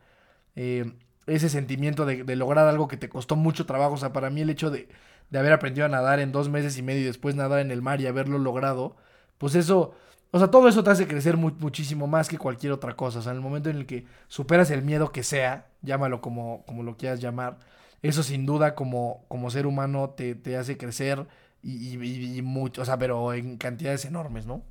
Speaker 1: Eh, ese sentimiento de, de lograr algo que te costó mucho trabajo. O sea, para mí el hecho de, de haber aprendido a nadar en dos meses y medio y después nadar en el mar y haberlo logrado, pues eso, o sea, todo eso te hace crecer mu- muchísimo más que cualquier otra cosa. O sea, en el momento en el que superas el miedo que sea, llámalo como, como lo quieras llamar, eso sin duda como, como ser humano te, te hace crecer y- y mucho, o sea, pero en cantidades enormes, ¿no?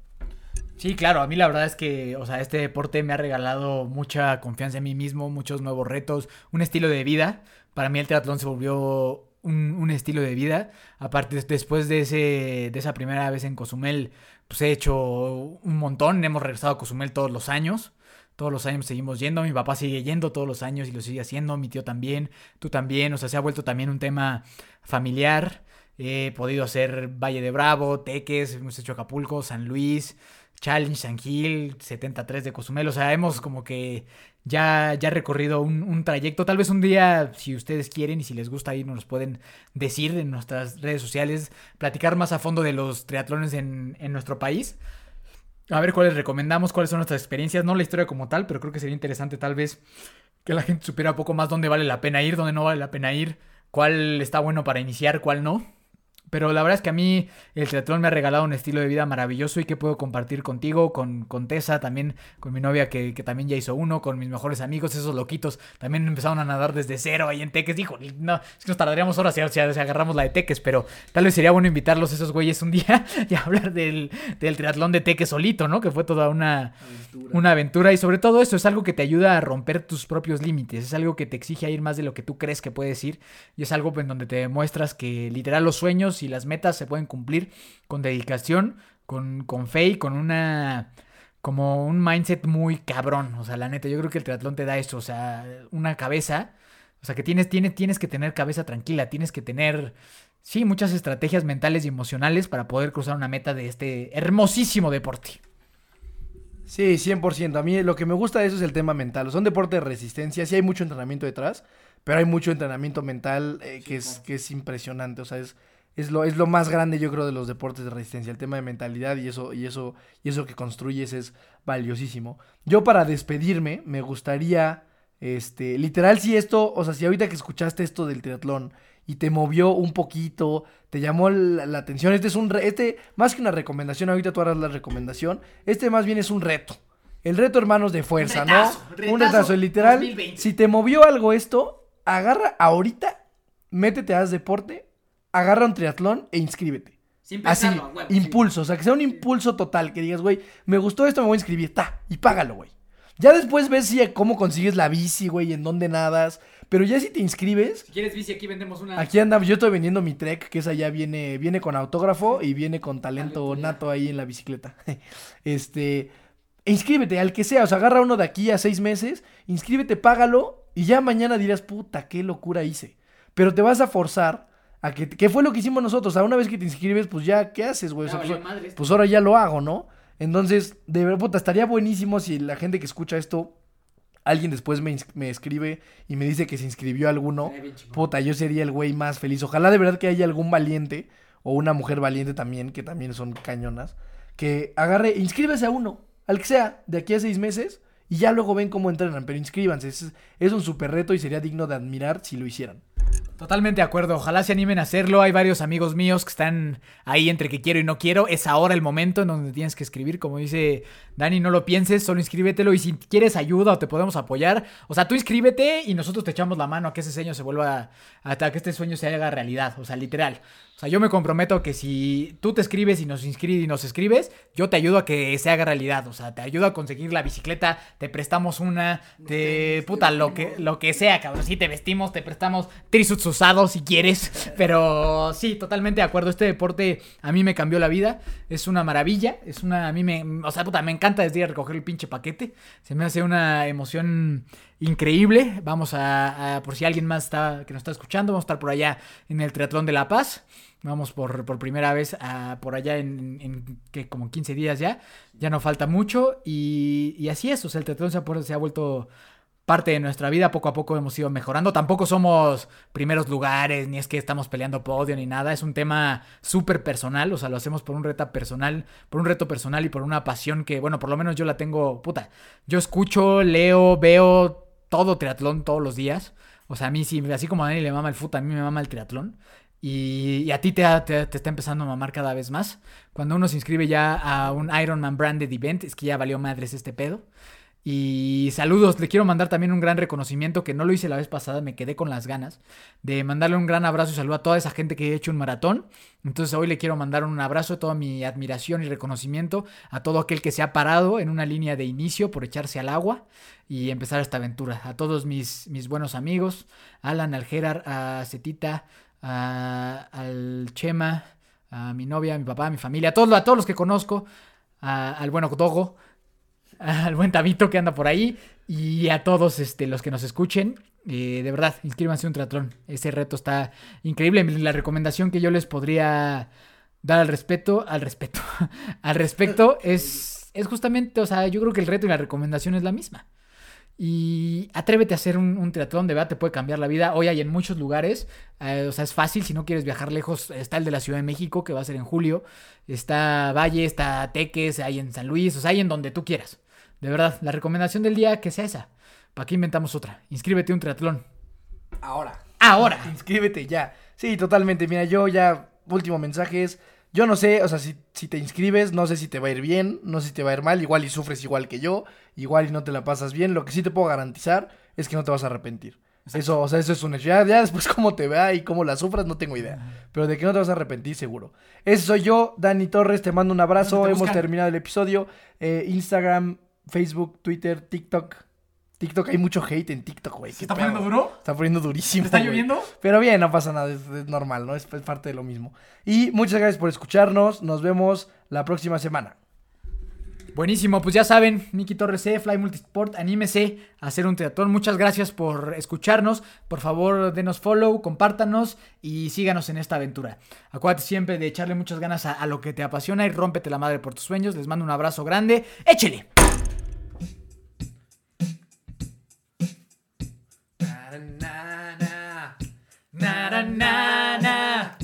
Speaker 2: Sí, claro, a mí la verdad es que, o sea, este deporte me ha regalado mucha confianza en mí mismo, muchos nuevos retos, un estilo de vida. Para mí el triatlón se volvió un, un estilo de vida. Aparte, des- después de, ese, de esa primera vez en Cozumel, pues he hecho un montón. Hemos regresado a Cozumel todos los años. Todos los años seguimos yendo. Mi papá sigue yendo todos los años y lo sigue haciendo. Mi tío también. Tú también. O sea, se ha vuelto también un tema familiar. He podido hacer Valle de Bravo, Teques, hemos hecho Acapulco, San Luis, Challenge, San Gil, 73 de Cozumel. O sea, hemos como que ya, ya recorrido un, trayecto. Tal vez un día, si ustedes quieren y si les gusta ir, nos pueden decir en nuestras redes sociales, platicar más a fondo de los triatlones en, en nuestro país. A ver cuáles recomendamos, cuáles son nuestras experiencias, no la historia como tal, pero creo que sería interesante tal vez que la gente supiera un poco más dónde vale la pena ir, dónde no vale la pena ir, cuál está bueno para iniciar, cuál no. Pero la verdad es que a mí el triatlón me ha regalado un estilo de vida maravilloso y que puedo compartir contigo, con, con Tessa, también con mi novia que, que también ya hizo uno, con mis mejores amigos, esos loquitos, también empezaron a nadar desde cero ahí en Teques. Dijo, no, es que nos tardaríamos horas si, si- agarramos la de Teques, pero tal vez sería bueno invitarlos esos güeyes un día y hablar del, del triatlón de Teques solito, ¿no? Que fue toda una, una aventura y sobre todo eso es algo que te ayuda a romper tus propios límites, es algo que te exige a ir más de lo que tú crees que puedes ir y es algo en donde te demuestras que literal los sueños y las metas se pueden cumplir con dedicación, con, con fe y con una como un mindset muy cabrón, o sea, la neta, yo creo que el triatlón te da eso, o sea, una cabeza, o sea, que tienes, tienes, tienes que tener cabeza tranquila, tienes que tener, sí, muchas estrategias mentales y emocionales para poder cruzar una meta de este hermosísimo deporte.
Speaker 1: Sí, 100%. A mí lo que me gusta de eso es el tema mental. Son deportes de resistencia, sí hay mucho entrenamiento detrás, pero hay mucho entrenamiento mental eh, que, es, que es impresionante. O sea, es, es, lo, es lo más grande, yo creo, de los deportes de resistencia. El tema de mentalidad y eso, y eso, y eso que construyes es valiosísimo. Yo para despedirme, me gustaría, este, literal, si esto, o sea, si ahorita que escuchaste esto del triatlón y te movió un poquito, te llamó la, la atención, este es un, re- este, más que una recomendación, ahorita tú harás la recomendación, este más bien es un reto. El reto, hermanos, de fuerza,
Speaker 2: retazo,
Speaker 1: ¿no? un
Speaker 2: retazo
Speaker 1: retazo, literal.
Speaker 2: 2020.
Speaker 1: Si te movió algo esto, agarra ahorita, métete a haz deporte, agarra un triatlón e inscríbete.
Speaker 2: Sin
Speaker 1: Así,
Speaker 2: pensarlo, a huevo, sí.
Speaker 1: impulso, o sea, que sea un impulso total, que digas, güey, me gustó esto, me voy a inscribir, ta, y págalo, güey. Ya después ves si, cómo consigues la bici, güey, en dónde nadas, pero ya si te inscribes,
Speaker 2: Si quieres bici, aquí vendemos una.
Speaker 1: aquí andamos, yo estoy vendiendo mi trek, que esa ya viene, viene con autógrafo y viene con talento nato ahí en la bicicleta. este, e inscríbete al que sea, o sea, agarra uno de aquí a seis meses, inscríbete, págalo, y ya mañana dirás, puta, qué locura hice. Pero te vas a forzar a que, ¿qué fue lo que hicimos nosotros? A una vez que te inscribes, pues ya, ¿qué haces, güey? O sea,
Speaker 2: Ya
Speaker 1: pues, pues ahora ya lo hago, ¿no? Entonces, de verdad, puta, estaría buenísimo si la gente que escucha esto, alguien después me, me escribe y me dice que se inscribió a alguno. Puta, yo sería el güey más feliz. Ojalá de verdad que haya algún valiente o una mujer valiente también, que también son cañonas, que agarre, inscríbase a uno, al que sea, de aquí a seis meses, y ya luego ven cómo entrenan, pero inscríbanse. Es, es un súper reto y sería digno de admirar si lo hicieran.
Speaker 2: Totalmente de acuerdo, ojalá se animen a hacerlo. Hay varios amigos míos que están ahí entre que quiero y no quiero. Es ahora el momento en donde tienes que escribir. Como dice Dani, no lo pienses, solo inscríbetelo. Y si quieres ayuda o te podemos apoyar, o sea, tú inscríbete y nosotros te echamos la mano a que ese sueño se vuelva, hasta que este sueño se haga realidad. O sea, literal. O sea, yo me comprometo que si tú te escribes y nos inscribes y nos escribes, yo te ayudo a que se haga realidad. O sea, te ayudo a conseguir la bicicleta, te prestamos una, te puta, lo que, lo que sea, cabrón. Sí, te vestimos, te prestamos trisuit usado si quieres. Pero sí, totalmente de acuerdo. Este deporte a mí me cambió la vida. Es una maravilla. Es una. A mí me. O sea, puta, me encanta desde ir recoger el pinche paquete. Se me hace una emoción increíble. Vamos a. por si alguien más está que nos está escuchando, vamos a estar por allá en el Triatlón de La Paz. Vamos por, por primera vez a, por allá en, que como 15 días ya. Ya no falta mucho. Y, así es. O sea, el triatlón se ha vuelto parte de nuestra vida. Poco a poco hemos ido mejorando. Tampoco somos primeros lugares, ni es que estamos peleando podio ni nada. Es un tema súper personal. O sea, lo hacemos por un reto personal, por un reto personal y por una pasión que, bueno, por lo menos yo la tengo. Puta. Yo escucho, leo, veo todo triatlón todos los días. O sea, a mí sí, así como a Dani le mama el fútbol, a mí me mama el triatlón. Y, a ti te, te, te, está empezando a mamar cada vez más. Cuando uno se inscribe ya a un Ironman branded event, es que ya valió madres este pedo. Y saludos, le quiero mandar también un gran reconocimiento que no lo hice la vez pasada, me quedé con las ganas de mandarle un gran abrazo y saludo a toda esa gente que ha hecho un maratón. Entonces hoy le quiero mandar un abrazo, toda mi admiración y reconocimiento a todo aquel que se ha parado en una línea de inicio por echarse al agua y empezar esta aventura. A todos mis, mis buenos amigos, Alan, al Gerard, a Cetita, al Chema, a mi novia, a mi papá, a mi familia, a todos, a todos los que conozco, al bueno Dogo al buen Tabito que anda por ahí y a todos este, los que nos escuchen. Eh, de verdad, inscríbanse a un triatlón. Ese reto está increíble. La recomendación que yo les podría dar al respeto, al respeto, al respecto es, es justamente, o sea, yo creo que el reto y la recomendación es la misma. Y atrévete a hacer un, triatlón, de verdad te puede cambiar la vida. Hoy hay en muchos lugares, eh, o sea, es fácil, si no quieres viajar lejos, está el de la Ciudad de México, que va a ser en julio. Está Valle, está Teques, hay en San Luis, o sea, hay en donde tú quieras. De verdad, la recomendación del día que sea esa. ¿Para qué inventamos otra? Inscríbete a un triatlón.
Speaker 1: Ahora.
Speaker 2: Ahora.
Speaker 1: Inscríbete ya. Sí, totalmente. Mira, yo ya, último mensaje es, yo no sé, o sea, si, si, te inscribes, no sé si te va a ir bien, no sé si te va a ir mal, igual y sufres igual que yo, igual y no te la pasas bien. Lo que sí te puedo garantizar es que no te vas a arrepentir. Eso, o sea, eso es un hecho. Ya, después cómo te vea y cómo la sufras, no tengo idea. Pero de que no te vas a arrepentir, seguro. Eso soy yo, Dani Torres, te mando un abrazo. Hemos terminado el episodio. Eh, Instagram, Facebook, Twitter, TikTok. TikTok, hay mucho hate en TikTok, güey.
Speaker 2: ¿Se está poniendo duro?
Speaker 1: Está poniendo durísimo.
Speaker 2: ¿Está lloviendo?
Speaker 1: Pero bien, no pasa nada, es, normal, ¿no? Es, parte de lo mismo. Y muchas gracias por escucharnos. Nos vemos la próxima semana.
Speaker 2: Buenísimo, pues ya saben, Miki Torres C, Fly Multisport, anímese a hacer un triatlón. Muchas gracias por escucharnos. Por favor, denos follow, compártanos y síganos en esta aventura. Acuérdate siempre de echarle muchas ganas a, a lo que te apasiona y rómpete la madre por tus sueños. Les mando un abrazo grande. ¡Échele! 나나나 나나나나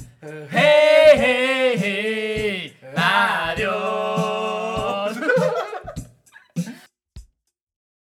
Speaker 2: 헤이헤이 라디오